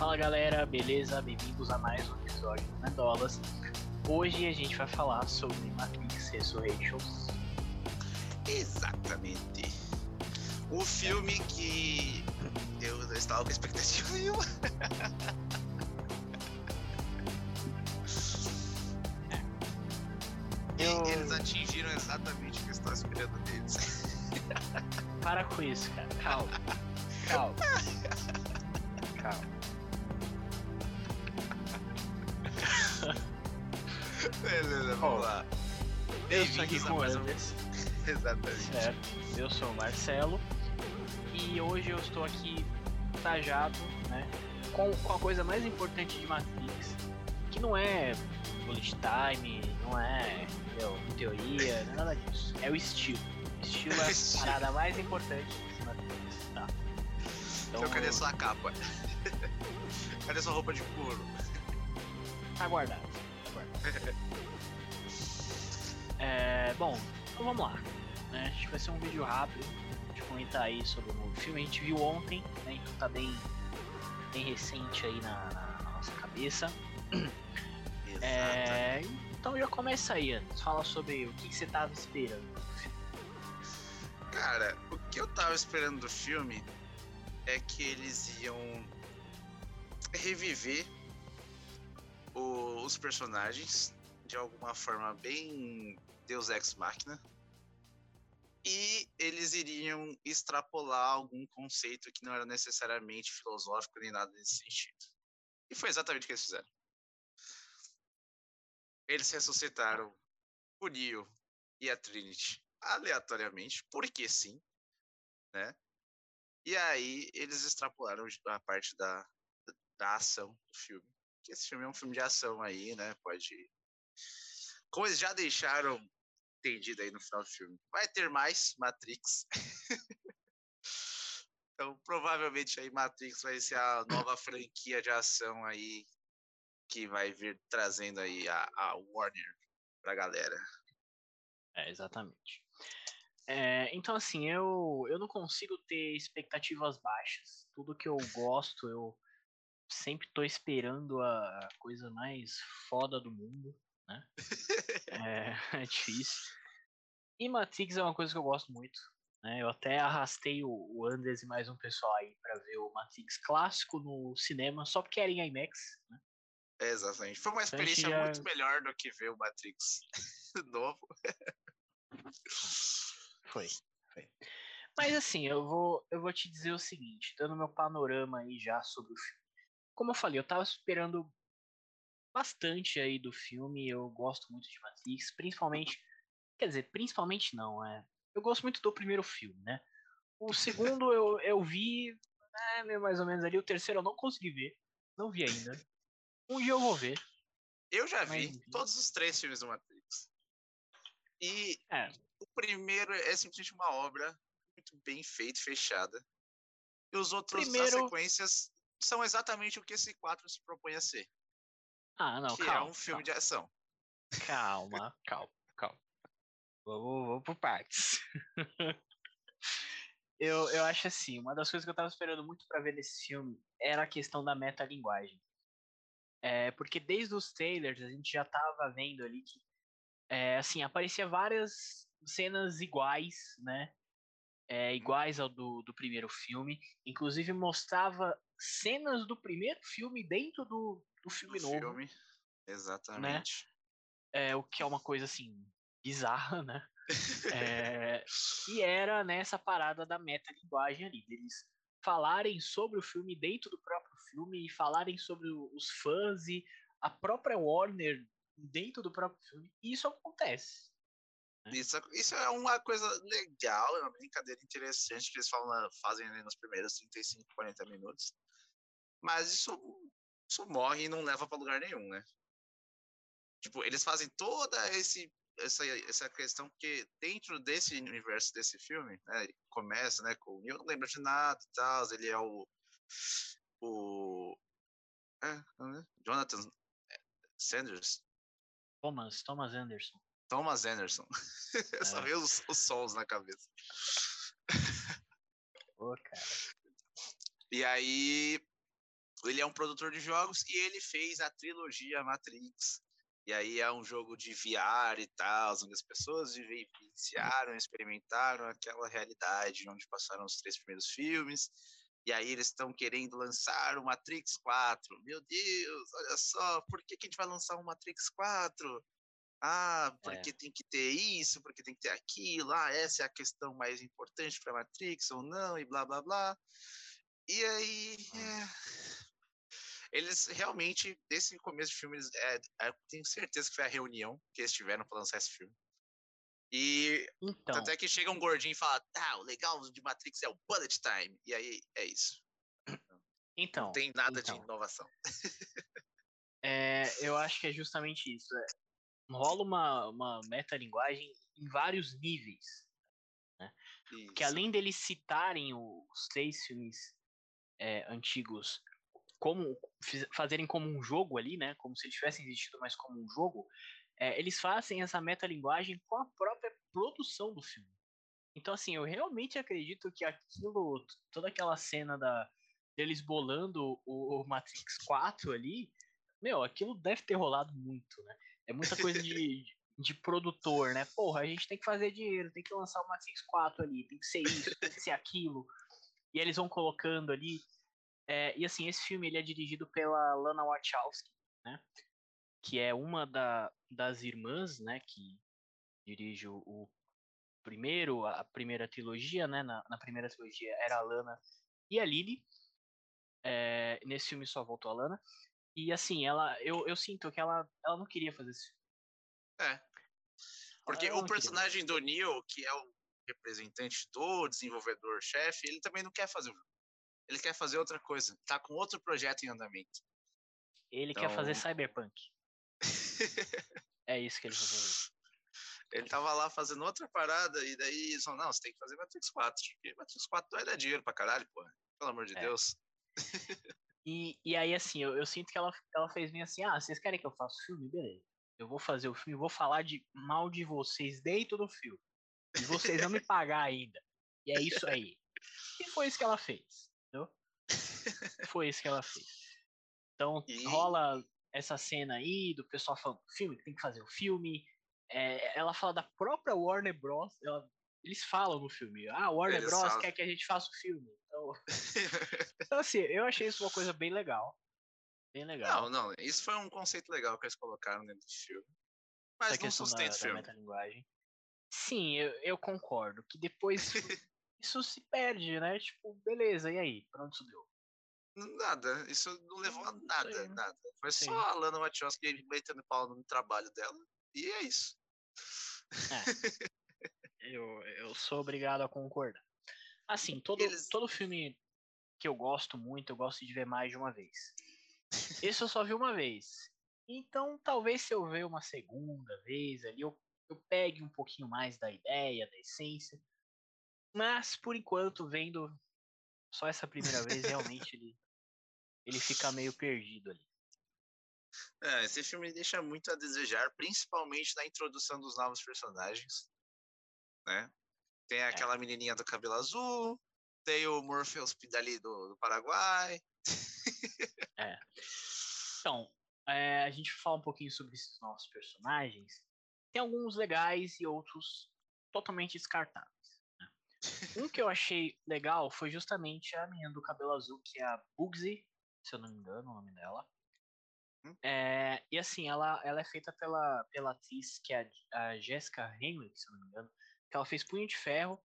Fala galera, beleza? Bem-vindos a mais um episódio do Mendolas. Hoje a gente vai falar sobre Matrix Resurrections. Exatamente. O filme que eu não estava com expectativa nenhuma. Eu- E eles atingiram exatamente o que eu estava esperando deles. Para com isso, cara. Calma. Calma. Calma. Beleza, vamos lá. Eu sou aqui com o Anderson. Exatamente. Certo. Eu sou o Marcelo. E hoje eu estou aqui tajado, né? Com, com a coisa mais importante de Matrix. Que não é bullet time, não é entendeu? teoria, não é nada disso. É o estilo. O estilo é a parada mais importante de Matrix. Tá. Então, cadê sua capa? cadê sua roupa de couro? Tá guardado. Tá guardado. Bom, então vamos lá. né? A gente vai ser um vídeo rápido. Gente comentar aí sobre o novo filme. A gente viu ontem, né? Então tá bem, bem recente aí na, na- nossa cabeça. É, então já começa aí, Anderson. Fala sobre o que, que você tava esperando. Cara, o que eu tava esperando do filme é que eles iam reviver o- os personagens de alguma forma bem Deus Ex Machina. E eles iriam extrapolar algum conceito que não era necessariamente filosófico nem nada nesse sentido. E foi exatamente o que eles fizeram. Eles ressuscitaram o Neo e a Trinity aleatoriamente, porque sim, né? E aí eles extrapolaram a parte da, da ação do filme. Que esse filme é um filme de ação aí, né? Pode. Como eles já deixaram entendido aí no final do filme, vai ter mais Matrix. então, provavelmente aí Matrix vai ser a nova franquia de ação aí que vai vir trazendo aí a, a Warner pra galera. É, exatamente. É, então, assim, eu, eu não consigo ter expectativas baixas. Tudo que eu gosto, eu sempre tô esperando a coisa mais foda do mundo, né? É, é difícil. E Matrix é uma coisa que eu gosto muito. Né? Eu até arrastei o, o Anders e mais um pessoal aí pra ver o Matrix clássico no cinema, só porque era em IMAX. Né? É, exatamente. Foi uma Então experiência já- muito melhor do que ver o Matrix novo. Foi, foi. Mas assim, eu vou, eu vou te dizer o seguinte, dando meu panorama aí já sobre o filme. Como eu falei, eu tava esperando bastante aí do filme, eu gosto muito de Matrix, principalmente, quer dizer, principalmente não, é. Eu gosto muito do primeiro filme, né? O segundo eu, eu vi, é, meio mais ou menos ali, o terceiro eu não consegui ver, não vi ainda. Um dia eu vou ver. Eu já vi todos os três filmes do Matrix. E É, o primeiro é simplesmente uma obra muito bem feita, fechada. E os outros, Primeiro- as sequências, são exatamente o que esse 4 se propõe a ser. Ah, não, que calma. é um filme calma. de ação. Calma, calma, calma. Vamos, vamos por partes. eu, eu acho assim, uma das coisas que eu tava esperando muito pra ver nesse filme era a questão da metalinguagem. É, porque desde os trailers a gente já tava vendo ali que é, assim, aparecia várias cenas iguais, né? É, iguais ao do, do primeiro filme. Inclusive mostrava cenas do primeiro filme dentro do, do Do filme novo filme. Exatamente. é, o que é uma coisa assim bizarra, né? É, e era nessa parada da metalinguagem ali, deles falarem sobre o filme dentro do próprio filme e falarem sobre os fãs e a própria Warner dentro do próprio filme. E isso acontece. Isso, isso é uma coisa legal, é uma brincadeira interessante que eles falam, fazem ali nos primeiros 35, 40 minutos. Mas isso, isso morre e não leva pra lugar nenhum, né? Tipo, eles fazem toda esse, essa, essa questão porque dentro desse universo desse filme, né? Começa, né, com Neo não lembra de nada e tal, ele é o. O. É, né? Jonathan Sanders. Thomas, Thomas Anderson. Thomas Anderson. Eu só É. vejo os, os sons na cabeça. Pô, cara. E aí ele é um produtor de jogos e ele fez a trilogia Matrix. E aí é um jogo de VR e tal, onde as pessoas vivenciaram, experimentaram aquela realidade onde passaram os três primeiros filmes. E aí eles estão querendo lançar o Matrix 4. Meu Deus, olha só, por que, que a gente vai lançar o Matrix 4? Ah, porque é. tem que ter isso, porque tem que ter aquilo. Ah, essa é a questão mais importante para Matrix ou não, e blá blá blá. E aí, é... eles realmente, desse começo de filme, eles, é, é, tenho certeza que foi a reunião que eles tiveram para lançar esse filme. E então. até que chega um gordinho e fala: Ah, o legal de Matrix é o bullet time. E aí é isso. Então. Não tem nada então. de inovação. é, eu acho que é justamente isso. É, rola uma, uma metalinguagem em vários níveis. Né? Que além deles citarem os três filmes é, antigos como fazerem como um jogo ali, né? Como se eles tivessem existido mais como um jogo, é, eles fazem essa metalinguagem com a própria produção do filme. Então, assim, eu realmente acredito que aquilo, toda aquela cena da, deles bolando o, o Matrix 4 ali, meu, aquilo deve ter rolado muito, né? É muita coisa de, de produtor, né? Porra, a gente tem que fazer dinheiro, tem que lançar o Matrix 4 ali, tem que ser isso, tem que ser aquilo. E eles vão colocando ali. É, e assim, esse filme ele é dirigido pela Lana Wachowski, né? Que é uma da, das irmãs, né? Que dirige o, o primeiro, a primeira trilogia, né? Na, na, primeira trilogia era a Lana e a Lily. É, nesse filme só voltou a Lana. E assim, ela, eu, eu sinto que ela, ela não queria fazer isso. É. Porque o personagem do Neo, que é o representante do desenvolvedor-chefe, ele também não quer fazer o jogo. Ele quer fazer outra coisa. Tá com outro projeto em andamento. Ele então... quer fazer então Cyberpunk. é isso que ele vai fazer. Ele tava lá fazendo outra parada e daí eles falaram, não, você tem que fazer Matrix 4. Porque Matrix 4 vai dar dinheiro pra caralho, pô. Pelo amor de é. Deus. E, e aí, assim, eu, eu, sinto que ela, ela fez bem assim, ah, vocês querem que eu faça o filme? Beleza. Eu vou fazer o filme, vou falar de mal de vocês dentro do filme. E vocês vão me pagar ainda. E é isso aí. E foi isso que ela fez? Foi isso que ela fez. Então, e... rola essa cena aí do pessoal falando filme, tem que fazer o filme. É, ela fala da própria Warner Bros. Ela, eles falam no filme, ah, Warner eles Bros. Falam. quer que a gente faça o filme. Então, então, assim, eu achei isso uma coisa bem legal. Bem legal. Não, não, isso foi um conceito legal que eles colocaram dentro do filme. Mas Essa não sustenta o filme. Sim, eu, eu concordo. Que depois isso se perde, né? Tipo, beleza, e aí? Pra onde isso deu? Nada, isso não levou a nada, Sim. nada. Foi Sim. só a Lana Wachowski metendo pau no trabalho dela, e é isso. É. eu, eu sou obrigado a concordar. Assim, todo, Eles... todo filme que eu gosto muito, eu gosto de ver mais de uma vez. Esse eu só vi uma vez. Então, talvez se eu ver uma segunda vez ali, eu, eu pegue um pouquinho mais da ideia, da essência. Mas, por enquanto, vendo só essa primeira vez, realmente ele, ele fica meio perdido ali. É, esse filme deixa muito a desejar, principalmente na introdução dos novos personagens, né? Tem é. aquela é. menininha do cabelo azul, tem o Morpheus dali do, do Paraguai. é. Então, é, a gente fala um pouquinho sobre esses nossos personagens. Tem alguns legais e outros totalmente descartáveis. Um que eu achei legal foi justamente a menina do cabelo azul, que é a Bugsy, se eu não me engano o nome dela. Hum? É, e assim, ela, ela é feita pela, pela atriz que é a, a Jessica Henwick, se eu não me engano que ela fez Punho de Ferro.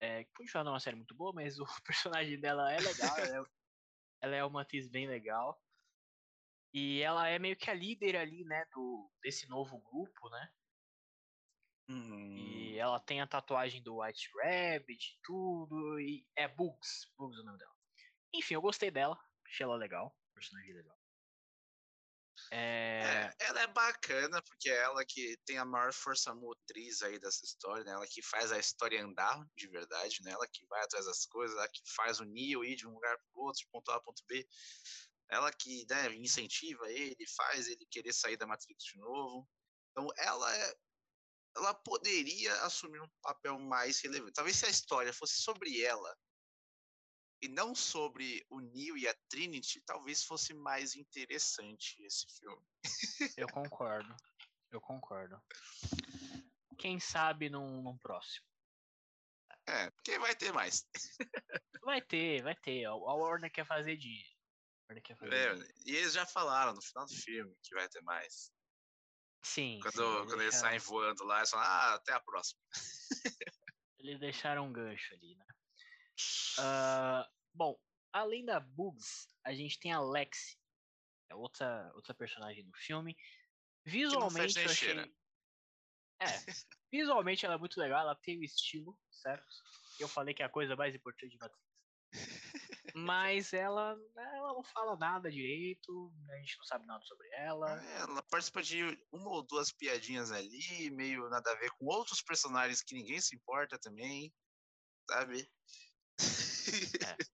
É, Punho de Ferro não é uma série muito boa, mas o personagem dela é legal. ela, é, ela é uma atriz bem legal. E ela é meio que a líder ali, né, do, desse novo grupo, né? Hum. E ela tem a tatuagem do White Rabbit tudo. E é Bugs. Bugs é o nome dela. Enfim, eu gostei dela. Achei ela legal. Personagem legal. É... é... ela é bacana, porque é ela que tem a maior força motriz aí dessa história, né? Ela que faz a história andar de verdade, né? Ela que vai atrás das coisas, ela que faz o Neo ir de um lugar para outro, de ponto A a ponto B. Ela que né, incentiva ele, faz ele querer sair da Matrix de novo. Então ela é. Ela poderia assumir um papel mais relevante. Talvez se a história fosse sobre ela, e não sobre o Neo e a Trinity, talvez fosse mais interessante esse filme. Eu concordo. Eu concordo. Quem sabe num, num próximo. É, porque vai ter mais. Vai ter, vai ter. A Warner quer fazer dinheiro. Quer fazer É, dinheiro. e eles já falaram no final do filme que vai ter mais. Sim. Quando, sim, quando eles deixaram- saem voando lá, eles falam, ah, até a próxima. Eles deixaram um gancho ali, né? Ah, bom, além da Bugs, a gente tem a Lexi, é outra, outra personagem do filme. Visualmente eu achei. É, visualmente ela é muito legal, ela tem o estilo, certo? Eu falei que é a coisa mais importante de Matrix. Mas ela, ela não fala nada direito, a gente não sabe nada sobre ela. É, Ela participa de uma ou duas piadinhas ali, meio nada a ver com outros personagens que ninguém se importa também, sabe?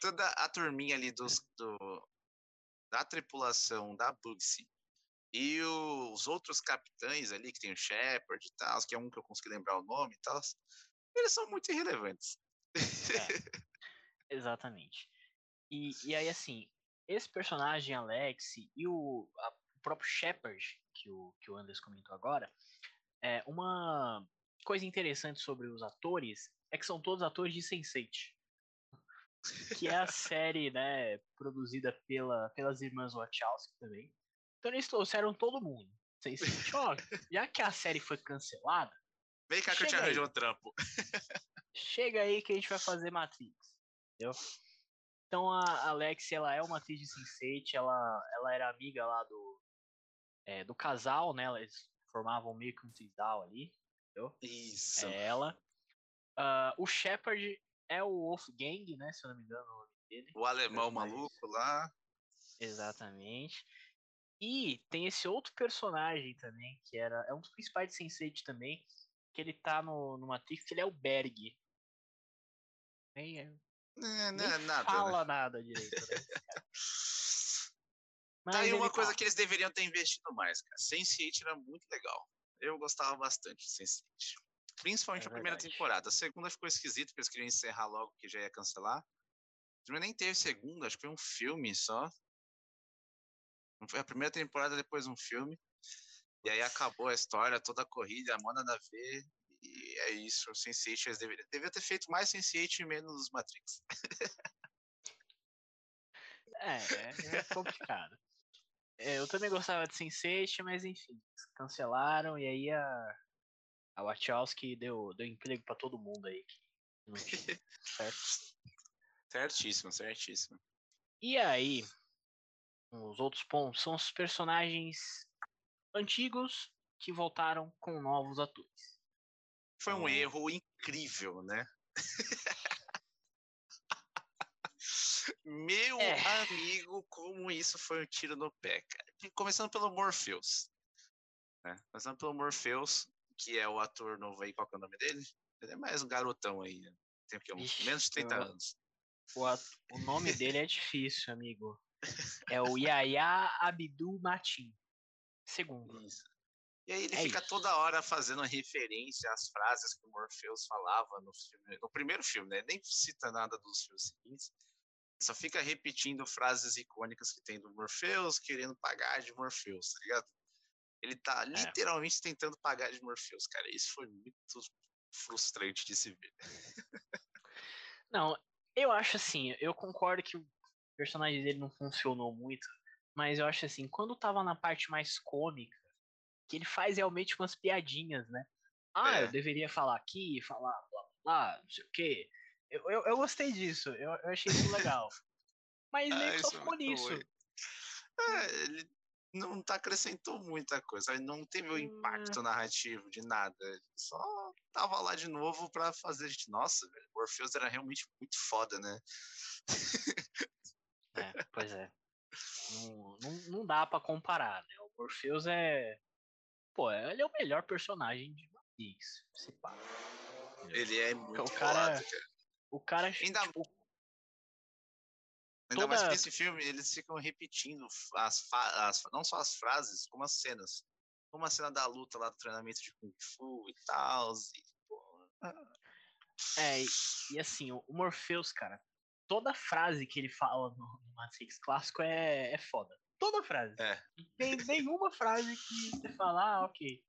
Toda a turminha ali dos, do, da tripulação da Bugsy e os outros capitães ali, que tem o Shepard e tal, que é um que eu consegui lembrar o nome e tal, eles são muito irrelevantes. Exatamente. E, e aí, assim, esse personagem, Alex, e o, a- o próprio Shepard, que o, que o Anders comentou agora, é uma coisa interessante sobre os atores é que são todos atores de Sense8. Que é a série, né, produzida pela, pelas irmãs Wachowski também. Então eles trouxeram todo mundo. Sense8, ó, já que a série foi cancelada, Vem cá que eu te arranjo um trampo. chega aí que a gente vai fazer Matrix, entendeu? Então a Alex, ela é uma atriz de Sense8, ela, ela era amiga lá do, é, do casal, né? Eles formavam meio que um trisal ali, entendeu? Isso. É ela. Ah, o Shepard é o Wolfgang, né? Se eu não me engano o nome dele. O alemão maluco lá. Exatamente. E tem esse outro personagem também, que era é um dos principais de Sense8 também, que ele tá no, no Matrix, que ele é o Berg. Nem, É, não é nada. né? fala nada direito, né? Tá aí uma coisa tá. que eles deveriam ter investido mais, cara. Sense8 era muito legal. Eu gostava bastante de Sense8. Principalmente É a primeira temporada. A segunda ficou esquisito, porque eles queriam encerrar logo, que já ia cancelar. Mas nem teve segunda, acho que foi um filme só. Foi a primeira temporada, depois um filme. E aí acabou a história, toda a corrida, a moda da ver. E é isso, o Sense8 eles deveriam, deveriam ter feito mais Sense8 e menos Matrix. É, é, é complicado. É, eu também gostava de Sense8, mas enfim, cancelaram e aí a, a Wachowski deu, deu emprego pra todo mundo aí. certo? Certíssimo, certíssimo. E aí, os outros pontos são os personagens antigos que voltaram com novos atores. Foi um Então- erro incrível, né? Meu É. amigo, como isso foi um tiro no pé, cara. Começando pelo Morpheus. né? Começando pelo Morpheus, que é o ator novo aí, qual que é o nome dele? Ele é mais um garotão aí, né? Tem? Uns Ixi, menos de 30 eu- anos. O, at- o nome dele é difícil, amigo. É o Yaya Abdul Matin. Segundo. Isso. E aí ele É fica isso. toda hora fazendo referência às frases que o Morpheus falava no filme, no primeiro filme, né? Nem cita nada dos filmes seguintes. Só fica repetindo frases icônicas que tem do Morpheus, querendo pagar de Morpheus, tá ligado? Ele tá literalmente tentando pagar de Morpheus, cara. Isso foi muito frustrante de se ver. Não, eu acho assim, eu concordo que o personagem dele não funcionou muito, mas eu acho assim, quando tava na parte mais cômica, que ele faz realmente umas piadinhas, né? Ah, É. eu deveria falar aqui, falar blá blá blá, não sei o quê. Eu, eu, eu gostei disso, eu, eu achei isso legal. Mas Ah, só é ficou nisso. É, ele não tá acrescentou muita coisa, não teve o Hum. impacto narrativo de nada. Ele só tava lá de novo pra fazer a gente. Nossa, velho, o Orpheus era realmente muito foda, né? É, pois é. Não, não, não dá pra comparar, né? O Morpheus é. Pô, ele é o melhor personagem de Matrix. Se pá. Ele é muito o cara- foda, cara. O cara, Ainda- tipo, Ainda mais toda- que esse filme, eles ficam repetindo as, as- não só as frases, como as cenas. Como a cena da luta lá do treinamento de Kung Fu e tal. E, pô, É, e, e assim, o Morpheus, cara, toda frase que ele fala no, Matrix clássico é, é foda. Toda frase. É. Não tem nenhuma frase que você fala, ah, ok.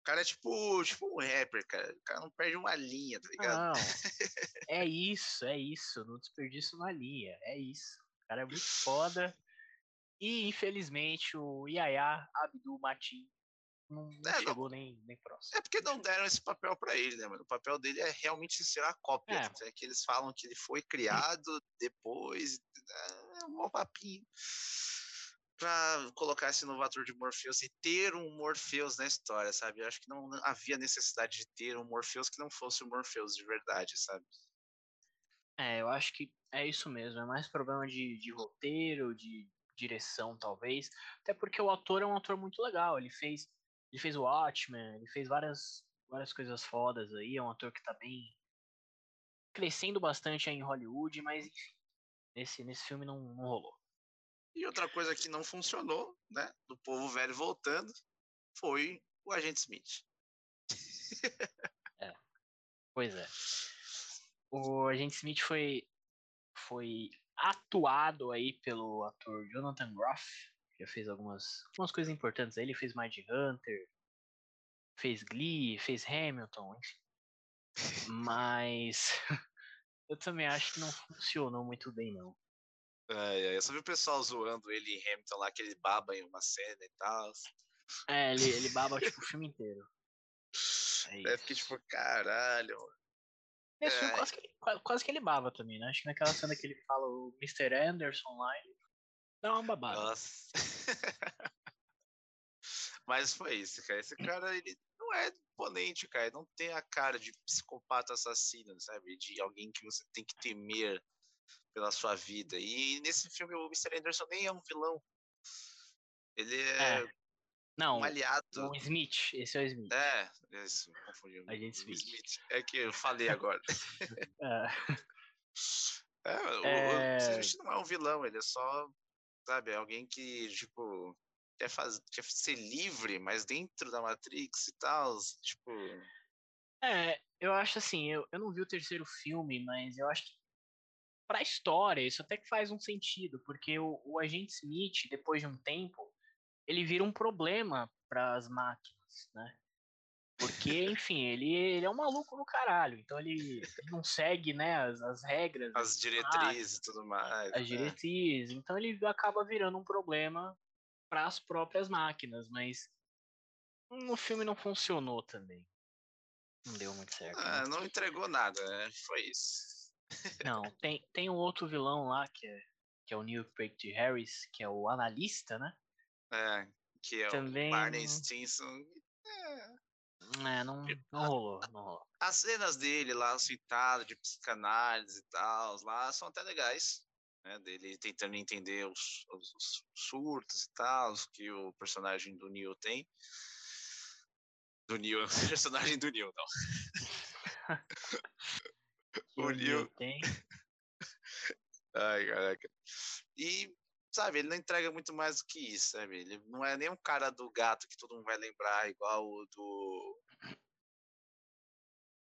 O cara é tipo, tipo um rapper, cara. O cara não perde uma linha, tá ligado? Não. é isso, é isso. Não desperdiça uma linha. É isso. O cara é muito foda. E infelizmente o Yaya Abdul Matin não, não É, não- chegou nem, nem próximo. É porque não deram esse papel pra ele, né, mano? O papel dele é realmente ser a cópia. É. É. que eles falam que ele foi criado depois. É um mau papinho. Pra colocar esse novator de Morpheus e ter um Morpheus na história, sabe? Eu acho que não havia necessidade de ter um Morpheus que não fosse o Morpheus de verdade, sabe? É, eu acho que é isso mesmo. É mais problema de, de roteiro, de direção, talvez. Até porque o ator é um ator muito legal. Ele fez, ele fez o Watchmen, ele fez várias, várias coisas fodas aí. É um ator que tá bem crescendo bastante aí em Hollywood, mas enfim, nesse, nesse filme não, não rolou. E outra coisa que não funcionou, né? Do povo velho voltando, foi o Agente Smith. Pois é. O Agente Smith foi, foi atuado aí pelo ator Jonathan Groff, já fez algumas, algumas coisas importantes aí. Ele fez Mind Hunter, fez Glee, fez Hamilton, enfim. Mas eu também acho que não funcionou muito bem, não. Ai, eu só vi o pessoal zoando ele em Hamilton lá, que ele baba em uma cena e tal. É, ele, ele baba tipo o filme inteiro. É Aí eu fiquei tipo, caralho, mano. Nesse filme é. quase que, ele, qua- quase que ele baba também, né? Acho que naquela cena que ele fala o Mr. Anderson lá, ele dá uma babada. Nossa. Mas foi isso, cara. Esse cara, ele não é imponente, cara. Ele não tem a cara de psicopata assassino, sabe? De alguém que você tem que temer pela sua vida. E nesse filme o Mr. Anderson nem é um vilão. Ele é, É. Não, um aliado. o Smith, esse é o Smith. É, isso, confundi. o- Agente o Smith. É que eu falei agora. É. É, o, É. o Smith não é um vilão, ele é só, sabe, alguém que, tipo, quer, faz, quer ser livre, mas dentro da Matrix e tal, tipo... É, eu acho assim, eu, eu não vi o terceiro filme, mas eu acho que pra história isso até que faz um sentido, porque o, o agente Smith, depois de um tempo, ele vira um problema para as máquinas, né? Porque, enfim, ele, ele é um maluco no caralho, então ele, ele não segue, né, as, as regras, As diretrizes e tudo mais. as né? diretrizes, então ele acaba virando um problema para as próprias máquinas, mas no filme não funcionou também. Não deu muito certo. né? Ah, não entregou nada, né? Foi isso. Não, tem, tem um outro vilão lá que é, que é o Neil Patrick Harris, que é o analista, né? É, que é Também o Barney Stinson. É, não, não rolou, não rolou. As cenas dele lá, citado de psicanálise e tal, lá são até legais. Né, dele tentando entender os, os- os surtos e tal, que o personagem do Neo tem. Do Neo, personagem do Neo, não. O o Neil- Neil tem. Ai, caraca. E, sabe, ele não entrega muito mais do que isso, sabe? Ele não é nem um cara do gato que todo mundo vai lembrar, igual o do.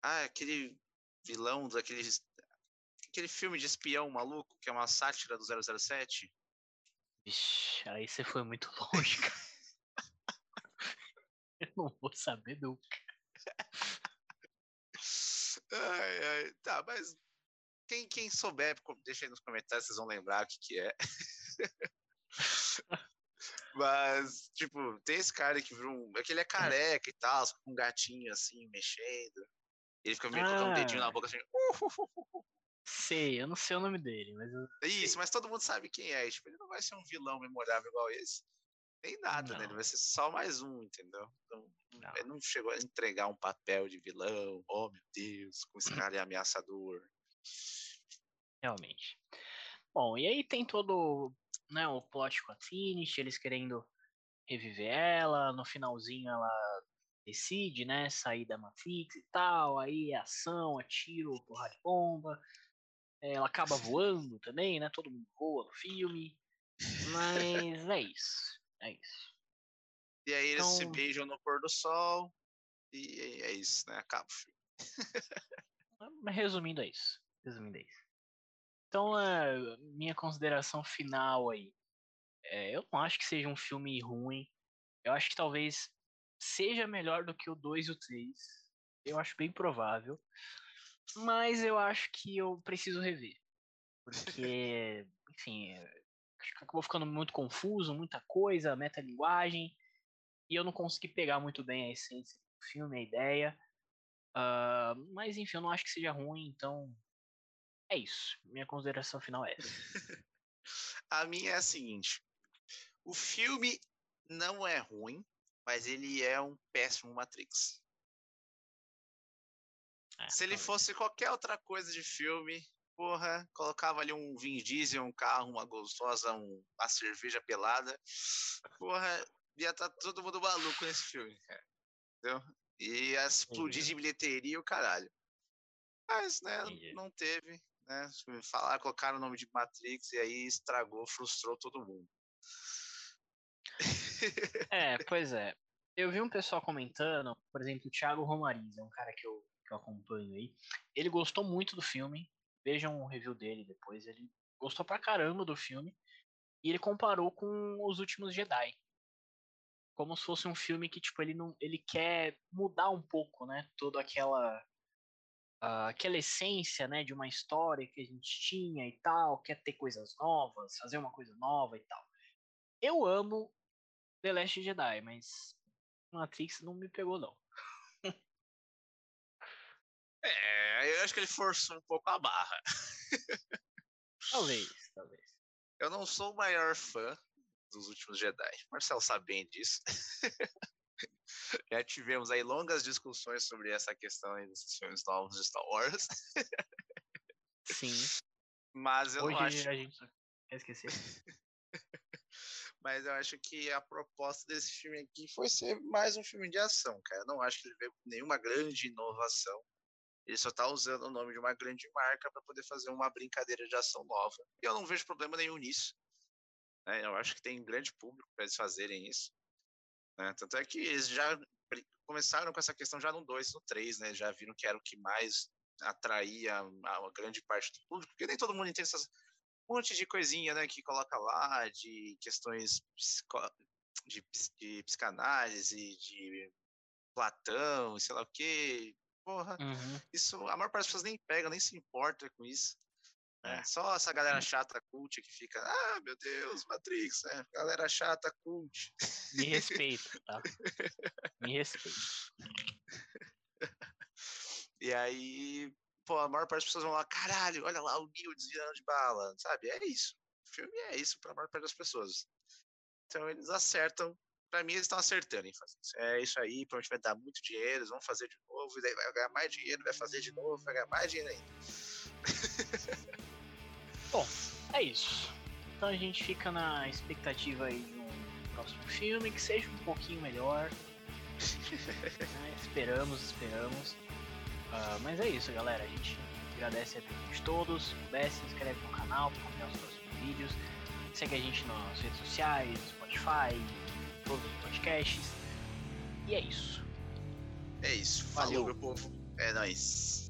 Ah, aquele vilão daquele. Aquele filme de espião maluco, que é uma sátira do 007. Vixe, aí você foi muito longe, cara. Eu não vou saber nunca. Ai, ai. Tá, mas quem, quem souber, deixa aí nos comentários, vocês vão lembrar o que, que é. mas, tipo, tem esse cara que virou um. É que ele é careca e tal, com um gatinho assim, mexendo. Ele fica meio colocando um dedinho na Ah. boca assim. "Uh". Sei, eu não sei o nome dele, mas eu Isso, mas todo mundo sabe quem é. Tipo, ele não vai ser um vilão memorável igual esse. Nem nada, né? Ele Não. vai ser só mais um, entendeu? Então, não. ele não chegou a entregar um papel de vilão. Oh, meu Deus, como esse cara é ameaçador. Realmente. Bom, e aí tem todo né, o plot com a Trinity, eles querendo reviver ela, no finalzinho ela decide, né, sair da Matrix e tal, aí é ação, é tiro, porrada de bomba, eh, ela acaba voando também, né, todo mundo voa no filme, mas é isso, é isso. E aí eles se Então- beijam no pôr do sol. E é isso, né? Acaba o filme. Resumindo é isso, resumindo é isso. Então, é, minha consideração final aí. É, eu não acho que seja um filme ruim. Eu acho que talvez seja melhor do que o 2 e o 3. Eu acho bem provável. Mas eu acho que eu preciso rever. Porque, enfim, é, acho que acabou ficando muito confuso, muita coisa, metalinguagem. E eu não consegui pegar muito bem a essência do filme, a ideia. Uh, mas enfim, eu não acho que seja ruim, então é isso. Minha consideração final é essa. a minha é a seguinte: o filme não é ruim, mas ele é um péssimo Matrix. É, Se ele fosse qualquer outra coisa de filme, porra, colocava ali um Vin Diesel, um carro, uma gostosa, um, uma cerveja pelada, porra, ia estar tá todo mundo maluco nesse filme, cara. Entendeu? Ia explodir de bilheteria o caralho. Mas, né, não teve, né? Falar, colocaram o nome de Matrix e aí estragou, frustrou todo mundo. É, pois é. Eu vi um pessoal comentando, por exemplo, o Thiago Romariz, é um cara que eu, que eu acompanho aí. Ele gostou muito do filme. Vejam o review dele depois. Ele gostou pra caramba do filme. E ele comparou com Os Últimos Jedi. Como se fosse um filme que, tipo, ele não. ele quer mudar um pouco, né? Toda aquela. Uh, aquela essência, né, de uma história que a gente tinha e tal, quer ter coisas novas, fazer uma coisa nova e tal. Eu amo The Last Jedi, mas Matrix não me pegou, não. é, eu acho que ele forçou um pouco a barra. talvez, talvez. Eu não sou o maior fã dos últimos Jedi. Marcelo sabe bem disso. Já tivemos aí longas discussões sobre essa questão aí desses filmes novos de Star Wars. Sim. Mas eu Hoje não acho. a gente quer esquecer. mas eu acho que a proposta desse filme aqui foi ser mais um filme de ação, cara. Eu não acho que ele veio nenhuma grande inovação. Ele só tá usando o nome de uma grande marca para poder fazer uma brincadeira de ação nova. E eu não vejo problema nenhum nisso. Né? Eu acho que tem um grande público para eles fazerem isso. Né? Tanto é que eles já começaram com essa questão já no 2, no 3, né? Já viram que era o que mais atraía a, grande parte do público, porque nem todo mundo entende essas um monte de coisinha, né, que coloca lá, de questões de, de psicanálise, de Platão, sei lá o quê. Porra, uhum. isso a maior parte das pessoas nem pega, nem se importa com isso. Né? É. Só essa galera chata cult que fica, ah, meu Deus, Matrix, né? Galera chata cult. Me respeita, tá? Me respeita. E aí, pô, a maior parte das pessoas vão lá, caralho, olha lá o Neo desviando de bala, sabe? É isso. O filme é isso para a maior parte das pessoas. Então eles acertam. Para mim, eles estão acertando em fazer isso. É isso aí, provavelmente vai dar muito dinheiro, eles vão fazer de novo, e daí vai ganhar mais dinheiro, vai fazer de novo, vai ganhar mais dinheiro ainda. Bom, é isso. Então a gente fica na expectativa aí de um próximo filme que seja um pouquinho melhor. né? Esperamos, esperamos. Uh, mas é isso, galera. A gente agradece a atenção de todos. Se puder, se inscreve no canal para acompanhar os próximos vídeos. Segue a gente nas redes sociais, Spotify, todos os podcasts. E é isso. É isso. Valeu, Falou, meu povo. É nóis.